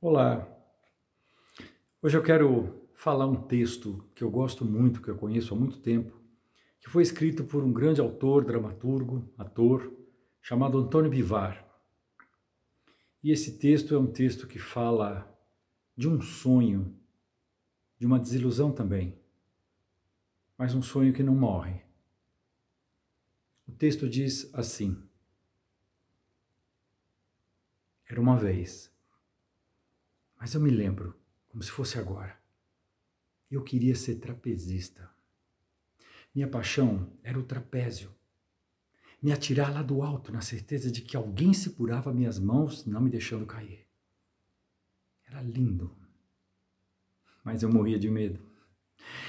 Olá! Hoje eu quero falar um texto que eu gosto muito, que eu conheço há muito tempo, que foi escrito por um grande autor, dramaturgo, ator, chamado Antônio Bivar. E esse texto é um texto que fala de um sonho, de uma desilusão também, mas um sonho que não morre. O texto diz assim: Era uma vez mas eu me lembro, como se fosse agora. Eu queria ser trapezista. Minha paixão era o trapézio. Me atirar lá do alto na certeza de que alguém segurava minhas mãos, não me deixando cair. Era lindo. Mas eu morria de medo.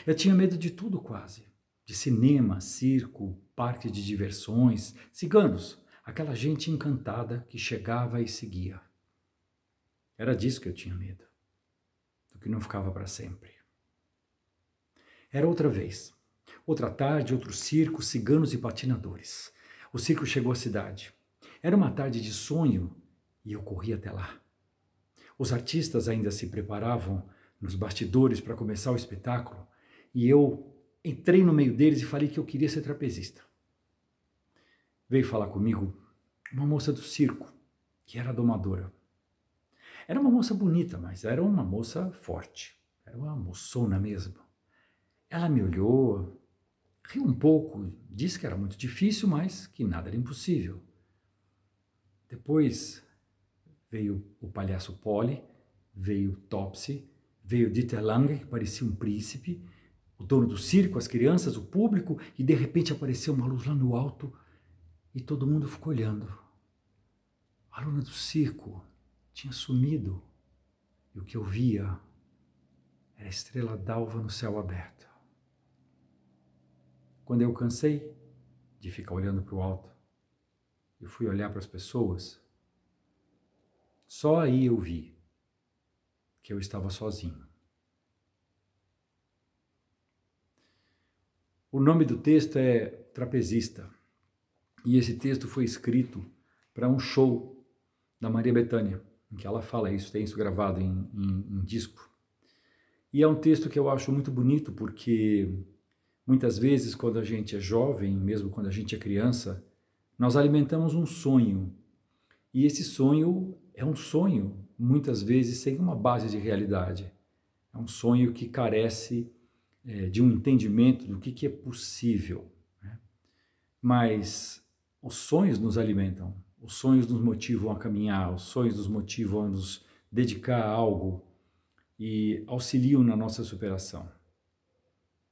Eu tinha medo de tudo quase. De cinema, circo, parque de diversões, ciganos, aquela gente encantada que chegava e seguia. Era disso que eu tinha medo, do que não ficava para sempre. Era outra vez, outra tarde, outro circo, ciganos e patinadores. O circo chegou à cidade. Era uma tarde de sonho e eu corri até lá. Os artistas ainda se preparavam nos bastidores para começar o espetáculo e eu entrei no meio deles e falei que eu queria ser trapezista. Veio falar comigo uma moça do circo, que era domadora. Era uma moça bonita, mas era uma moça forte. Era uma moçona mesmo. Ela me olhou, riu um pouco, disse que era muito difícil, mas que nada era impossível. Depois veio o palhaço Polly, veio Topsy, veio Dieter Lange, que parecia um príncipe, o dono do circo, as crianças, o público, e de repente apareceu uma luz lá no alto e todo mundo ficou olhando. A luna do circo, tinha sumido e o que eu via era a estrela d'alva no céu aberto. Quando eu cansei de ficar olhando para o alto, eu fui olhar para as pessoas, só aí eu vi que eu estava sozinho. O nome do texto é Trapezista e esse texto foi escrito para um show da Maria Bethânia que ela fala isso, tem isso gravado em, em, em disco. E é um texto que eu acho muito bonito porque muitas vezes quando a gente é jovem, mesmo quando a gente é criança, nós alimentamos um sonho. E esse sonho é um sonho, muitas vezes sem uma base de realidade. É um sonho que carece é, de um entendimento do que, que é possível. Né? Mas os sonhos nos alimentam, os sonhos nos motivam a caminhar, os sonhos nos motivam a nos dedicar a algo e auxiliam na nossa superação.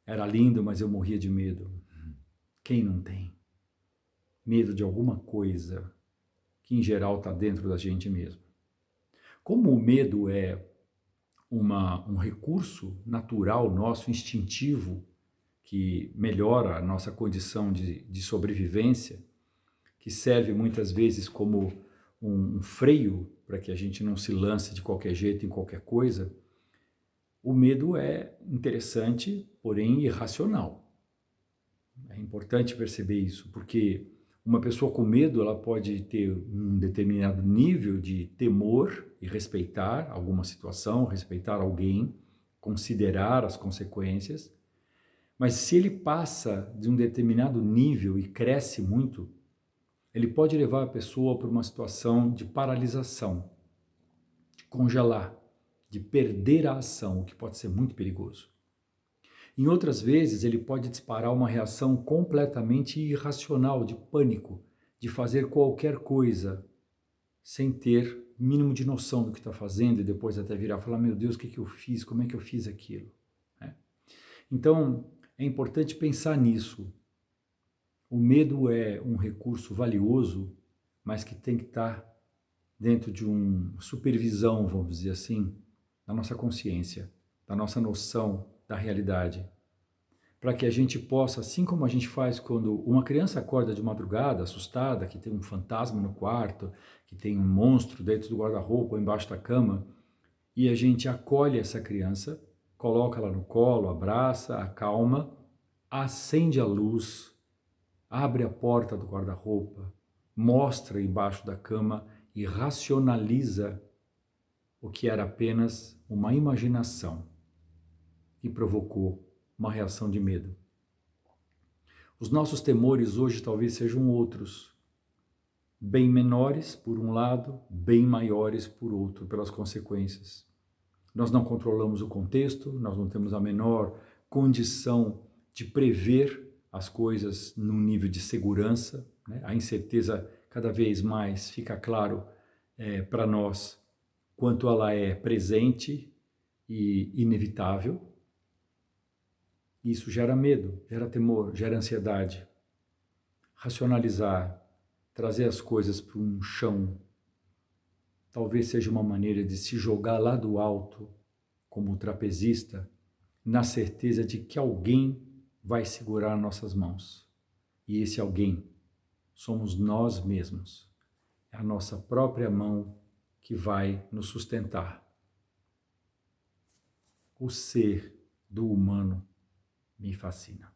Era lindo, mas eu morria de medo. Quem não tem? Medo de alguma coisa que, em geral, está dentro da gente mesmo. Como o medo é uma, um recurso natural nosso, instintivo, que melhora a nossa condição de, de sobrevivência, que serve muitas vezes como um, um freio para que a gente não se lance de qualquer jeito em qualquer coisa, o medo é interessante, porém irracional. É importante perceber isso, porque uma pessoa com medo ela pode ter um determinado nível de temor e respeitar alguma situação, respeitar alguém, considerar as consequências, mas se ele passa de um determinado nível e cresce muito, ele pode levar a pessoa para uma situação de paralisação, de congelar, de perder a ação, o que pode ser muito perigoso. Em outras vezes, ele pode disparar uma reação completamente irracional, de pânico, de fazer qualquer coisa sem ter mínimo de noção do que está fazendo e depois até virar e falar: Meu Deus, o que, que eu fiz? Como é que eu fiz aquilo? É. Então, é importante pensar nisso. O medo é um recurso valioso, mas que tem que estar dentro de uma supervisão, vamos dizer assim, da nossa consciência, da nossa noção da realidade. Para que a gente possa, assim como a gente faz quando uma criança acorda de madrugada, assustada, que tem um fantasma no quarto, que tem um monstro dentro do guarda-roupa ou embaixo da cama, e a gente acolhe essa criança, coloca ela no colo, abraça, acalma, acende a luz abre a porta do guarda-roupa, mostra embaixo da cama e racionaliza o que era apenas uma imaginação e provocou uma reação de medo. Os nossos temores hoje talvez sejam outros, bem menores por um lado, bem maiores por outro, pelas consequências. Nós não controlamos o contexto, nós não temos a menor condição de prever as coisas num nível de segurança. Né? A incerteza cada vez mais fica claro é, para nós quanto ela é presente e inevitável. Isso gera medo, gera temor, gera ansiedade. Racionalizar, trazer as coisas para um chão, talvez seja uma maneira de se jogar lá do alto, como trapezista, na certeza de que alguém vai segurar nossas mãos. E esse alguém somos nós mesmos. É a nossa própria mão que vai nos sustentar. O ser do humano me fascina.